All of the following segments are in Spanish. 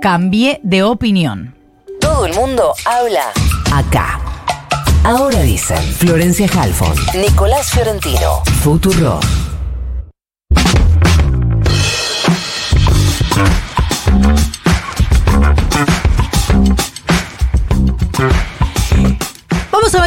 cambié de opinión. Todo el mundo habla acá. Ahora dicen Florencia Halfon, Nicolás Fiorentino, Futuro.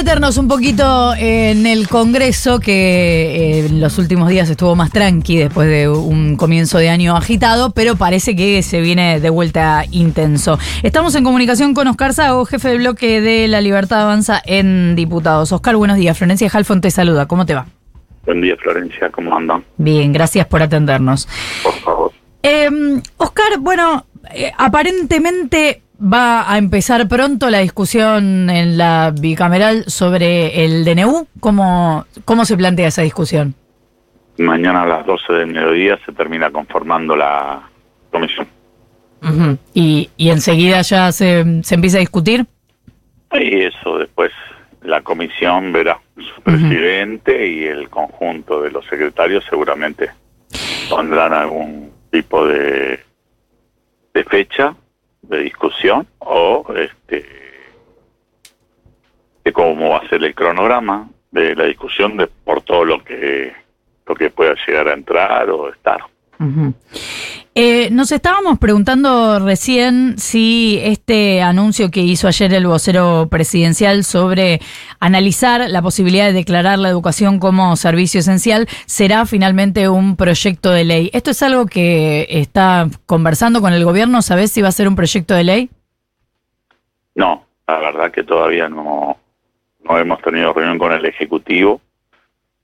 Meternos un poquito en el Congreso que eh, en los últimos días estuvo más tranqui después de un comienzo de año agitado, pero parece que se viene de vuelta intenso. Estamos en comunicación con Oscar Sago, jefe del bloque de La Libertad Avanza en Diputados. Oscar, buenos días. Florencia Halfon te saluda. ¿Cómo te va? Buen día, Florencia. ¿Cómo andan? Bien, gracias por atendernos. Por favor. Eh, Oscar, bueno, eh, aparentemente va a empezar pronto la discusión en la bicameral sobre el DNU. ¿Cómo, cómo se plantea esa discusión? Mañana a las 12 del mediodía se termina conformando la comisión. Ujú. ¿Y, y enseguida ya se, se empieza a discutir? Y eso después la comisión verá. Su presidente y el conjunto de los secretarios seguramente pondrán algún tipo de, de fecha de discusión o este de cómo va a ser el cronograma de la discusión de por todo lo que lo que pueda llegar a entrar o estar. Eh, nos estábamos preguntando recién si este anuncio que hizo ayer el vocero presidencial sobre analizar la posibilidad de declarar la educación como servicio esencial será finalmente un proyecto de ley. ¿Esto es algo que está conversando con el gobierno? ¿Sabés si va a ser un proyecto de ley? No, la verdad que todavía no, no hemos tenido reunión con el Ejecutivo,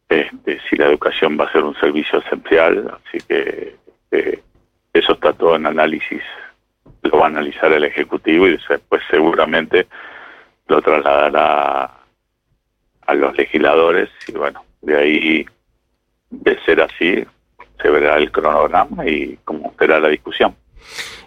este, si la educación va a ser un servicio esencial, así que este, eso está todo en análisis, lo va a analizar el Ejecutivo y después seguramente lo trasladará a los legisladores y bueno, de ahí, de ser así, se verá el cronograma y cómo será la discusión.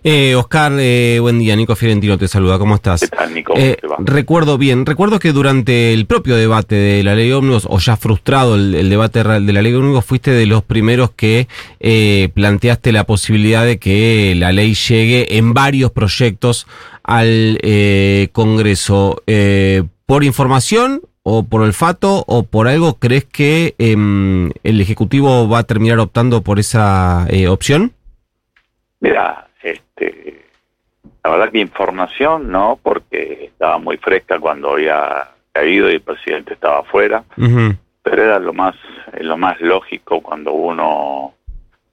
Eh, Oscar, eh, buen día. Nico Fiorentino te saluda. ¿Cómo estás? ¿Qué tal, Nico? ¿Cómo Eh, te va? recuerdo bien, recuerdo que durante el propio debate de la ley ómnibus, o ya frustrado el, el debate real de la ley ómnibus, fuiste de los primeros que eh, planteaste la posibilidad de que la ley llegue en varios proyectos al eh, Congreso. Eh, ¿Por información o por olfato o por algo crees que em, el Ejecutivo va a terminar optando por esa opción? Mira, este, la verdad que información no, porque estaba muy fresca cuando había caído y el presidente estaba afuera, pero era lo más, lo más lógico cuando uno,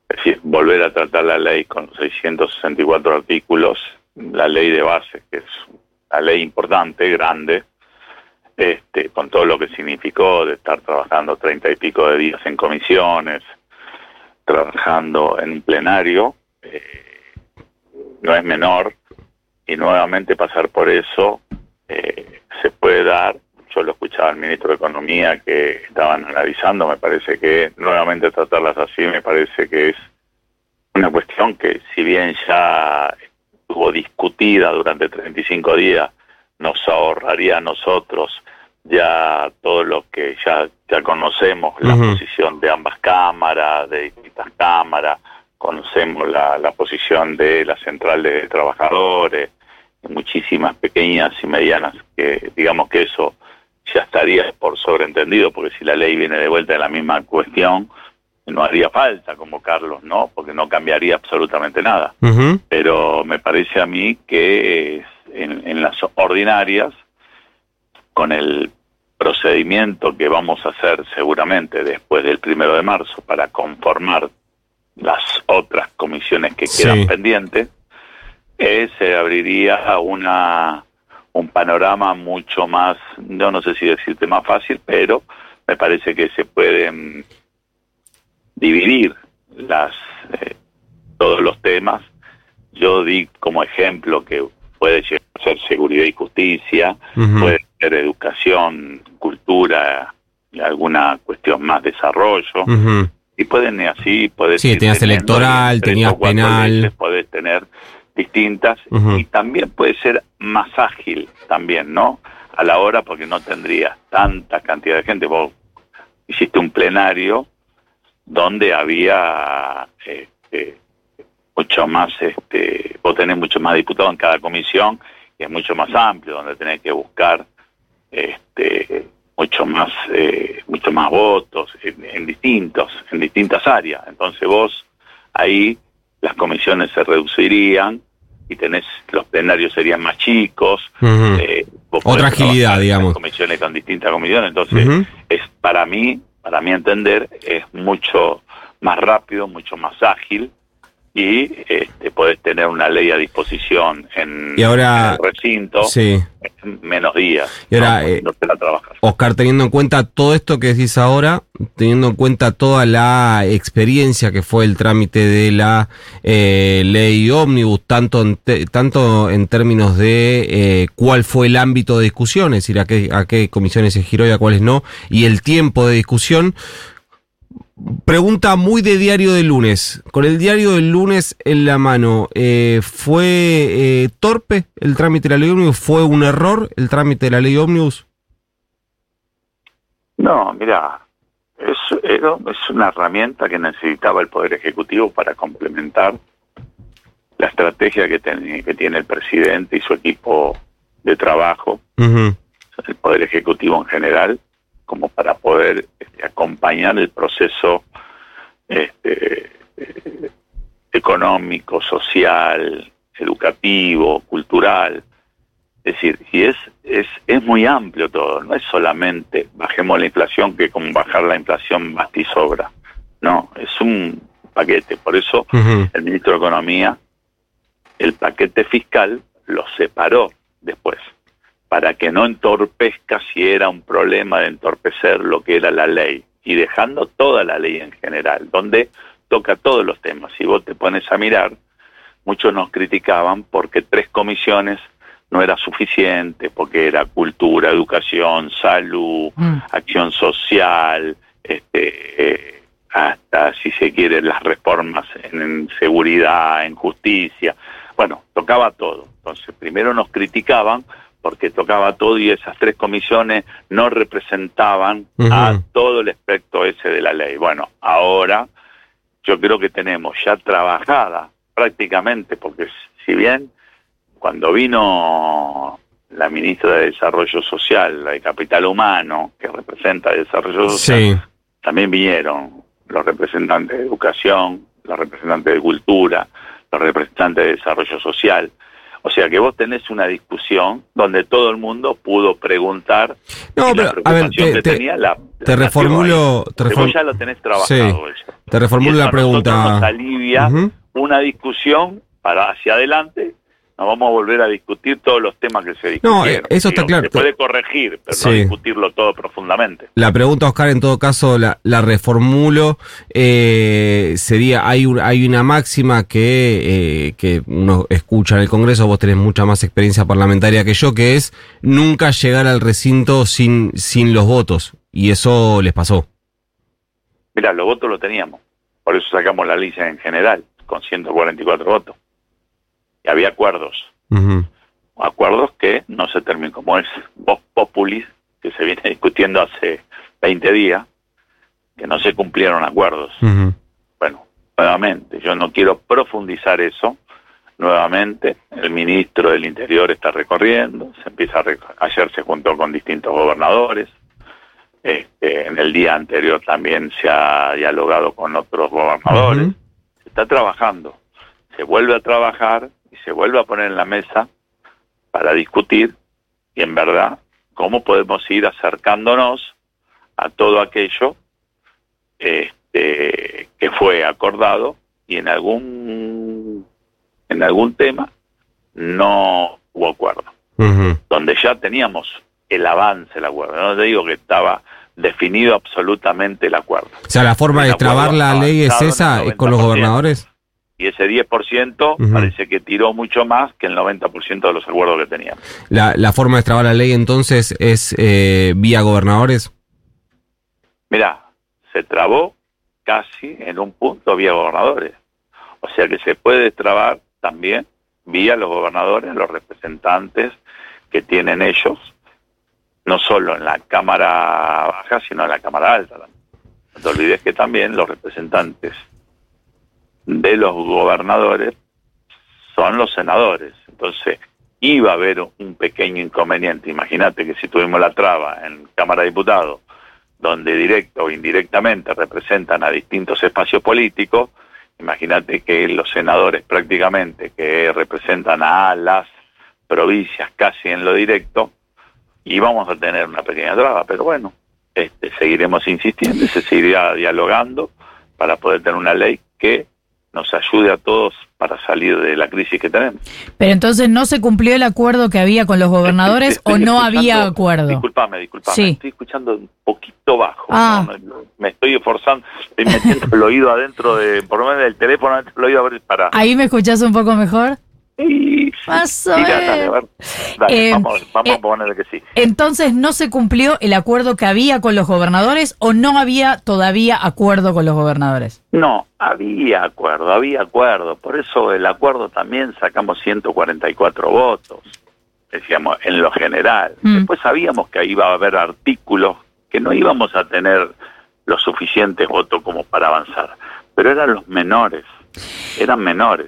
es decir, volver a tratar la ley con los 664 artículos, la ley de base, que es una ley importante, grande, este, con todo lo que significó de estar trabajando treinta y pico de días en comisiones, trabajando en plenario, eh, no es menor, y nuevamente pasar por eso eh, se puede dar. Yo lo escuchaba al ministro de Economía que estaban analizando, me parece que nuevamente tratarlas así me parece que es una cuestión que si bien ya estuvo discutida durante 35 días, nos ahorraría a nosotros ya todo lo que ya, ya conocemos, la posición de ambas cámaras, de distintas cámaras, conocemos la, la posición de la central de trabajadores, muchísimas pequeñas y medianas, que digamos que eso ya estaría por sobreentendido, porque si la ley viene de vuelta de la misma cuestión, no haría falta convocarlos, ¿no? Porque no cambiaría absolutamente nada pero me parece a mí que en las ordinarias, con el procedimiento que vamos a hacer seguramente después del primero de marzo para conformar las otras comisiones que quedan Sí. pendientes, eh, se abriría una un panorama mucho más, yo no sé si decirte más fácil, pero me parece que se pueden dividir las eh, todos los temas. Yo di como ejemplo que puede llegar a ser seguridad y justicia, puede ser educación, cultura, y alguna cuestión más desarrollo, Ujú. Y pueden así, puedes Sí, tenías electoral, tenías penal. leyes, podés tener distintas, y también puede ser más ágil también, ¿no? A la hora, porque no tendrías tanta cantidad de gente. Vos hiciste un plenario donde había este, mucho más, este, vos tenés mucho más diputados en cada comisión, y es mucho más amplio, donde tenés que buscar este, mucho más, eh, mucho más votos en, distintos, en distintas áreas. Entonces vos ahí las comisiones se reducirían y tenés los plenarios serían más chicos. eh, Otra agilidad, digamos. Comisiones con distintas comisiones. Entonces es para mí, para mi entender, es mucho más rápido, mucho más ágil y este, podés tener una ley a disposición en, el recinto en menos días. Y ahora, eh, Oscar, teniendo en cuenta todo esto que decís ahora, teniendo en cuenta toda la experiencia que fue el trámite de la eh, ley ómnibus, tanto en, tanto en términos de eh, cuál fue el ámbito de discusión, es decir, a qué, a qué comisiones se giró y a cuáles no, y el tiempo de discusión, Pregunta muy de diario del lunes. Con el diario del lunes en la mano, eh, ¿fue eh, torpe el trámite de la ley ómnibus? ¿Fue un error el trámite de la ley ómnibus? No, mira, es, es una herramienta que necesitaba el Poder Ejecutivo para complementar la estrategia que, que tiene el presidente y su equipo de trabajo, el Poder Ejecutivo en general, como para poder este, acompañar el proceso este, económico, social, educativo, cultural. Es decir, y es, es, es muy amplio todo, no es solamente bajemos la inflación que con bajar la inflación basta y sobra. No, es un paquete. Por eso el ministro de Economía, el paquete fiscal lo separó después para que no entorpezca si era un problema de entorpecer lo que era la ley y dejando toda la ley en general, donde toca todos los temas. Si vos te pones a mirar, muchos nos criticaban porque tres comisiones no era suficiente, porque era cultura, educación, salud, mm. acción social, este, eh, hasta si se quiere las reformas en seguridad, en justicia. Bueno, tocaba todo. Entonces, primero nos criticaban porque tocaba todo y esas tres comisiones no representaban a todo el espectro ese de la ley. Bueno, ahora yo creo que tenemos ya trabajada prácticamente, porque si bien cuando vino la ministra de Desarrollo Social, la de Capital Humano, que representa el Desarrollo Social, también vinieron los representantes de Educación, los representantes de Cultura, los representantes de Desarrollo Social, o sea que vos tenés una discusión donde todo el mundo pudo preguntar. No, pero a ver, te, tenía la, te reformulo. Te vos ya lo tenés trabajado. Te reformulo la pregunta. Nos alivia una discusión para hacia adelante no vamos a volver a discutir todos los temas que se discutieron. No, eso está claro. Se puede corregir, pero no discutirlo todo profundamente. La pregunta, Oscar, en todo caso, la, la reformulo. Eh, sería, hay, hay una máxima que, eh, que uno escucha en el Congreso, vos tenés mucha más experiencia parlamentaria que yo, que es nunca llegar al recinto sin, sin los votos. Y eso les pasó. Mira, los votos lo teníamos. Por eso sacamos la lista en general, con 144 votos había acuerdos. Acuerdos que no se terminan, como es Vox Populis, que se viene discutiendo hace 20 días, que no se cumplieron acuerdos. Bueno, nuevamente, yo no quiero profundizar eso. Nuevamente, el ministro del Interior está recorriendo, se empieza a ayer se juntó con distintos gobernadores, este, en el día anterior también se ha dialogado con otros gobernadores, se está trabajando, se vuelve a trabajar se vuelve a poner en la mesa para discutir y en verdad cómo podemos ir acercándonos a todo aquello este, que fue acordado y en algún en algún tema no hubo acuerdo. Donde ya teníamos el avance el acuerdo. No te digo que estaba definido absolutamente el acuerdo. O sea la forma de trabar la ley es esa con los gobernadores y ese 10% parece que tiró mucho más que el 90% de los acuerdos que teníamos. ¿La, ¿La forma de trabar la ley entonces es eh, vía gobernadores? Mira, se trabó casi en un punto vía gobernadores. O sea que se puede trabar también vía los gobernadores, los representantes que tienen ellos, no solo en la Cámara Baja, sino en la Cámara Alta. No te olvides que también los representantes de los gobernadores son los senadores. Entonces, iba a haber un pequeño inconveniente. Imagínate que si tuvimos la traba en Cámara de Diputados, donde directo o indirectamente representan a distintos espacios políticos, imagínate que los senadores prácticamente que representan a las provincias casi en lo directo, íbamos a tener una pequeña traba, pero bueno, este, seguiremos insistiendo y se seguirá dialogando para poder tener una ley que nos ayude a todos para salir de la crisis que tenemos. Pero entonces no se cumplió el acuerdo que había con los gobernadores o no había acuerdo. Disculpame, disculpame, sí. estoy escuchando un poquito bajo. Ah. me estoy esforzando, estoy metiendo el oído adentro de, por lo menos del teléfono, el oído para. Ahí me escuchás un poco mejor. Sí, eh, vamos, vamos a ponerle que sí. Entonces, ¿no se cumplió el acuerdo que había con los gobernadores o no había todavía acuerdo con los gobernadores? No, había acuerdo, había acuerdo. Por eso el acuerdo también sacamos 144 votos, decíamos, en lo general. Mm. Después sabíamos que iba a haber artículos que no íbamos a tener los suficientes votos como para avanzar, pero eran los menores, eran menores.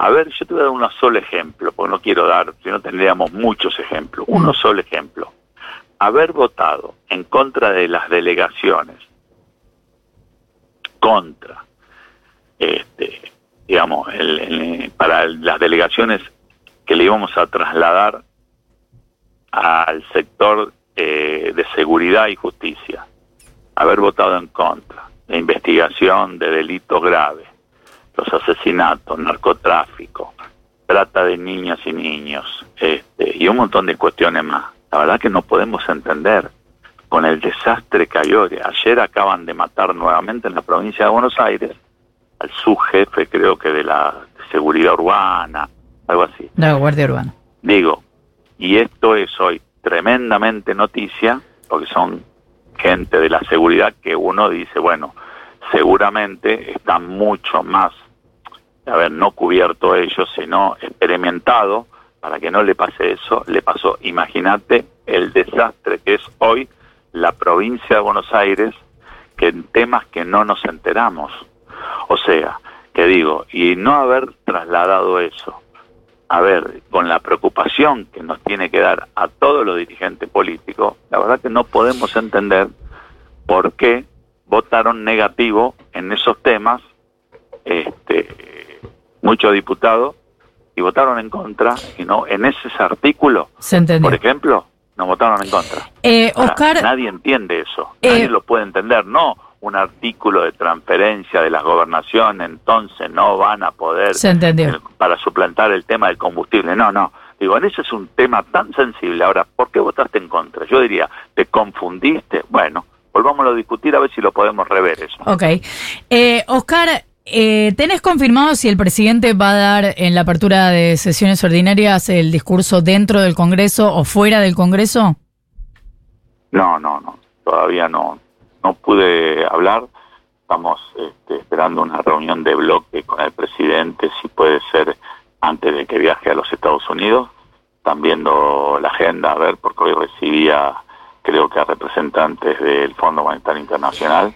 A ver, yo te voy a dar un solo ejemplo, porque no quiero dar, si no tendríamos muchos ejemplos. Uno solo ejemplo. Haber votado en contra de las delegaciones, contra, este, digamos, para las delegaciones que le íbamos a trasladar al sector eh, de seguridad y justicia, haber votado en contra, de investigación de delitos graves, los asesinatos, narcotráfico, trata de niñas y niños, este, y un montón de cuestiones más. La verdad que no podemos entender con el desastre que hay hoy. Ayer acaban de matar nuevamente en la provincia de Buenos Aires al subjefe, creo que de la seguridad urbana, algo así. La Guardia Urbana. Digo, y esto es hoy tremendamente noticia, porque son gente de la seguridad que uno dice, bueno, seguramente están mucho más haber no cubierto ellos, sino experimentado, para que no le pase eso, le pasó, imagínate el desastre que es hoy la provincia de Buenos Aires, que en temas que no nos enteramos. O sea, que digo, y no haber trasladado eso, a ver, con la preocupación que nos tiene que dar a todos los dirigentes políticos, la verdad que no podemos entender por qué votaron negativo en esos temas este, muchos diputados y votaron en contra y no en ese artículo, por ejemplo, no votaron en contra. Eh, Oscar, nadie entiende eso, eh, nadie lo puede entender, no un artículo de transferencia de las gobernaciones, entonces no van a poder eh, para suplantar el tema del combustible, no, no. Digo, en ese es un tema tan sensible. Ahora, ¿por qué votaste en contra? Yo diría, ¿te confundiste? Bueno, volvamos a discutir a ver si lo podemos rever eso. Ok. Eh, Oscar, eh, ¿Tenés confirmado si el presidente va a dar en la apertura de sesiones ordinarias el discurso dentro del Congreso o fuera del Congreso? No, no, no. Todavía no. No pude hablar. Estamos este, esperando una reunión de bloque con el presidente, si puede ser antes de que viaje a los Estados Unidos. Están viendo la agenda, a ver, porque hoy recibía, creo que a representantes del Fondo Monetario Internacional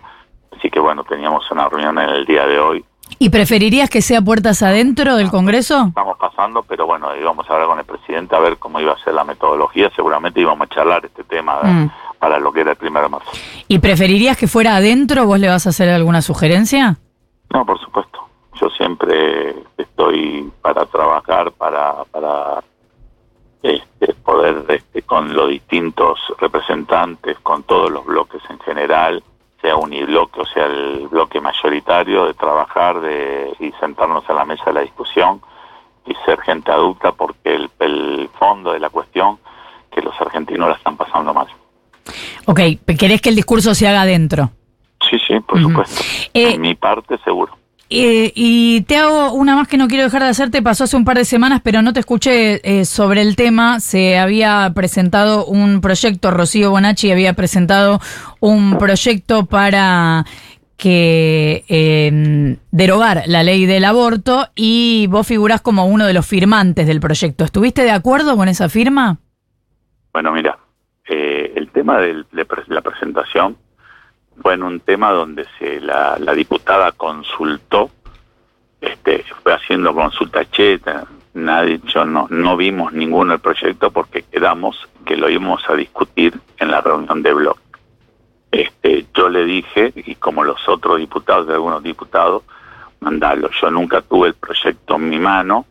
Así que bueno, teníamos una reunión en el día de hoy. ¿Y preferirías que sea puertas adentro del Congreso? Estamos pasando, pero bueno, íbamos a hablar con el presidente a ver cómo iba a ser la metodología. Seguramente íbamos a charlar este tema mm. para lo que era el primero de marzo. ¿Y preferirías que fuera adentro? ¿Vos le vas a hacer alguna sugerencia? No, por supuesto. Yo siempre estoy para trabajar, para, para este, poder este, con los distintos representantes, con todos los bloques en general, sea unibloque o sea el bloque mayoritario, de trabajar de, y sentarnos a la mesa de la discusión y ser gente adulta porque el, el fondo de la cuestión que los argentinos la están pasando mal. Ok, ¿querés que el discurso se haga adentro? Sí, sí, por supuesto. Eh, en mi parte, seguro. Eh, y te hago una más que no quiero dejar de hacerte. Pasó hace un par de semanas, pero no te escuché eh, sobre el tema. Se había presentado un proyecto, Rocío Bonacci había presentado un proyecto para que em, derogar la ley del aborto y vos figurás como uno de los firmantes del proyecto. ¿Estuviste de acuerdo con esa firma? Bueno, mira, eh, el tema de la presentación fue en un tema donde se, la, diputada consultó este, fue haciendo consulta cheta, nadie, yo no, no vimos ninguno del proyecto porque quedamos que lo íbamos a discutir en la reunión de bloque. Este, yo le dije, y como los otros diputados de algunos diputados, mandalo. Yo nunca tuve el proyecto en mi mano.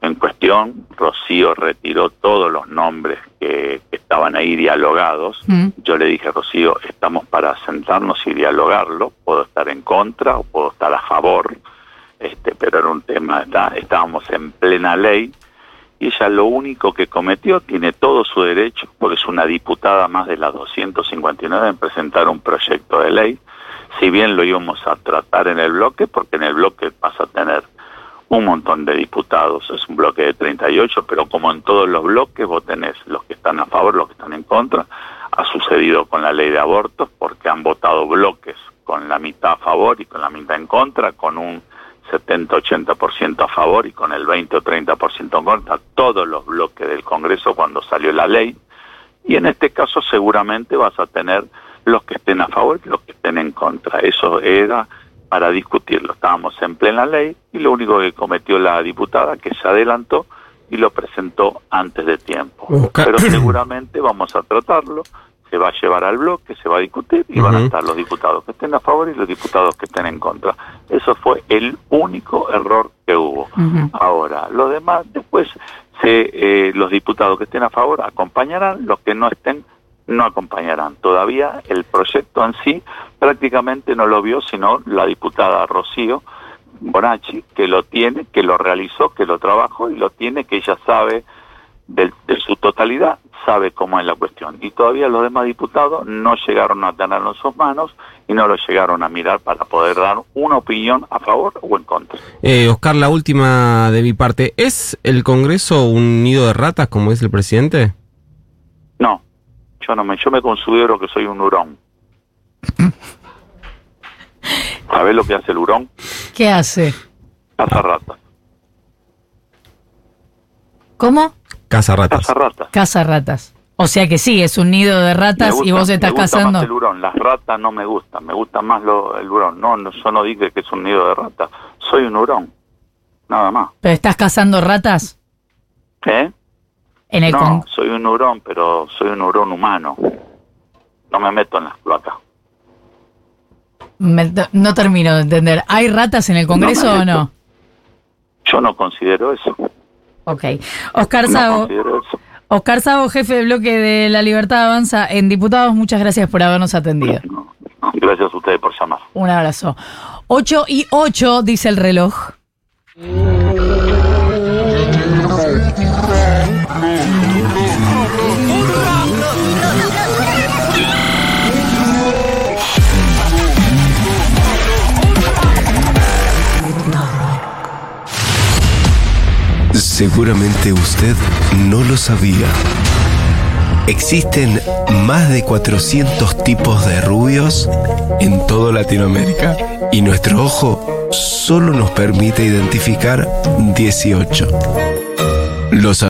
En cuestión, Rocío retiró todos los nombres que, que estaban ahí dialogados. Mm. Yo le dije, Rocío, estamos para sentarnos y dialogarlo. Puedo estar en contra o puedo estar a favor este, pero era un tema, está- estábamos en plena ley y ella lo único que cometió, tiene todo su derecho, porque es una diputada más de las 259 en presentar un proyecto de ley, si bien lo íbamos a tratar en el bloque, porque en el bloque vas a tener un montón de diputados, es un bloque de 38, pero como en todos los bloques vos tenés los que están a favor, los que están en contra, ha sucedido con la ley de abortos, porque han votado bloques con la mitad a favor y con la mitad en contra, con un 70-80% a favor y con el 20 o 30% en contra, todos los bloques del Congreso cuando salió la ley. Y en este caso seguramente vas a tener los que estén a favor y los que estén en contra. Eso era para discutirlo. Estábamos en plena ley y lo único que cometió la diputada que se adelantó y lo presentó antes de tiempo. Pero seguramente vamos a tratarlo, se va a llevar al bloque, se va a discutir y van a estar los diputados que estén a favor y los diputados que estén en contra. Eso fue el único error que hubo. Ahora, los demás, después se, eh, los diputados que estén a favor acompañarán, los que no estén no acompañarán. Todavía el proyecto en sí prácticamente no lo vio, sino la diputada Rocío Bonacci, que lo tiene, que lo realizó, que lo trabajó y lo tiene, que ella sabe del- de, su totalidad, sabe cómo es la cuestión. Y todavía los demás diputados no llegaron a tenerlo en sus manos y no lo llegaron a mirar para poder dar una opinión a favor o en contra. Eh, Oscar, la última de mi parte. ¿Es el Congreso un nido de ratas, como dice el presidente? Yo no me, yo me considero que soy un hurón. ¿Sabés lo que hace el hurón? ¿Qué hace? Caza ratas. ¿Cómo? Casa ratas. Caza ratas. Caza ratas. O sea que sí, es un nido de ratas y vos estás me gusta cazando. Más el hurón. Las ratas no me gustan, me gusta más lo, el hurón. No, no, yo no dije que es un nido de ratas. Soy un hurón. Nada más. ¿Pero estás cazando ratas? ¿Eh? En el No, con- soy un hurón, pero soy un hurón humano. No me meto en las cloacas. Me- no termino de entender. ¿Hay ratas en el Congreso No o no? Yo no considero eso. Ok. Oscar No Sago. Oscar Sago, jefe de bloque de La Libertad Avanza en Diputados, muchas gracias por habernos atendido. No. Gracias a ustedes por llamar. Un abrazo. 8 y 8, dice el reloj. Seguramente usted no lo sabía. Existen más de 400 tipos de rubios en toda Latinoamérica y nuestro ojo solo nos permite identificar 18. Los